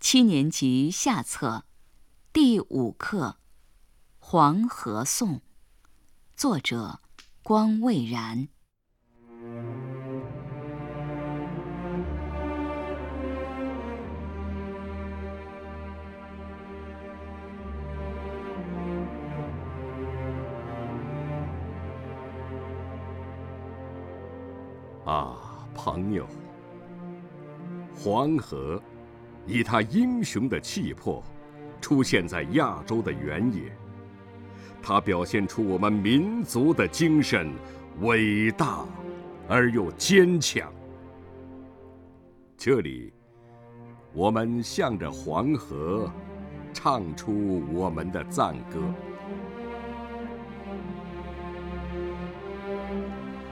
七年级下册，第五课《黄河颂》，作者光未然。啊，朋友，黄河。以他英雄的气魄，出现在亚洲的原野。他表现出我们民族的精神，伟大而又坚强。这里，我们向着黄河，唱出我们的赞歌。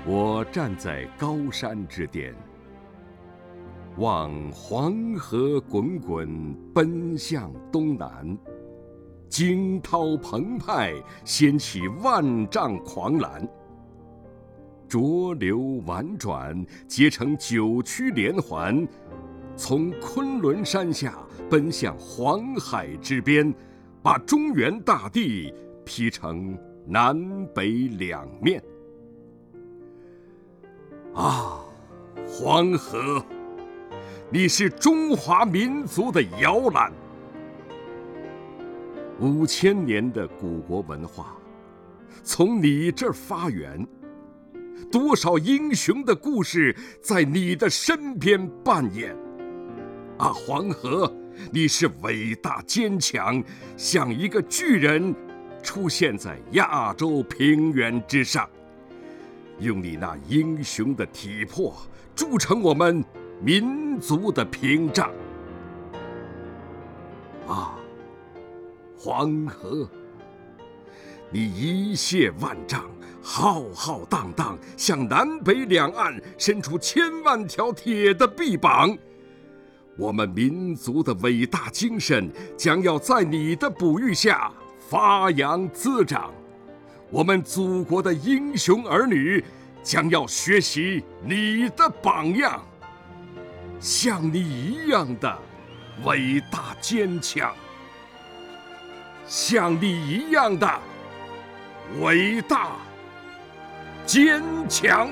我站在高山之巅。望黄河滚滚奔向东南，惊涛澎湃，掀起万丈狂澜；浊流婉转，结成九曲连环，从昆仑山下奔向黄海之边，把中原大地劈成南北两面。啊，黄河！你是中华民族的摇篮，五千年的古国文化从你这儿发源，多少英雄的故事在你的身边扮演。啊，黄河，你是伟大坚强，像一个巨人，出现在亚洲平原之上，用你那英雄的体魄铸成我们。民族的屏障啊，黄河，你一泻万丈，浩浩荡荡，向南北两岸伸出千万条铁的臂膀。我们民族的伟大精神将要在你的哺育下发扬滋长，我们祖国的英雄儿女将要学习你的榜样。像你一样的伟大坚强，像你一样的伟大坚强。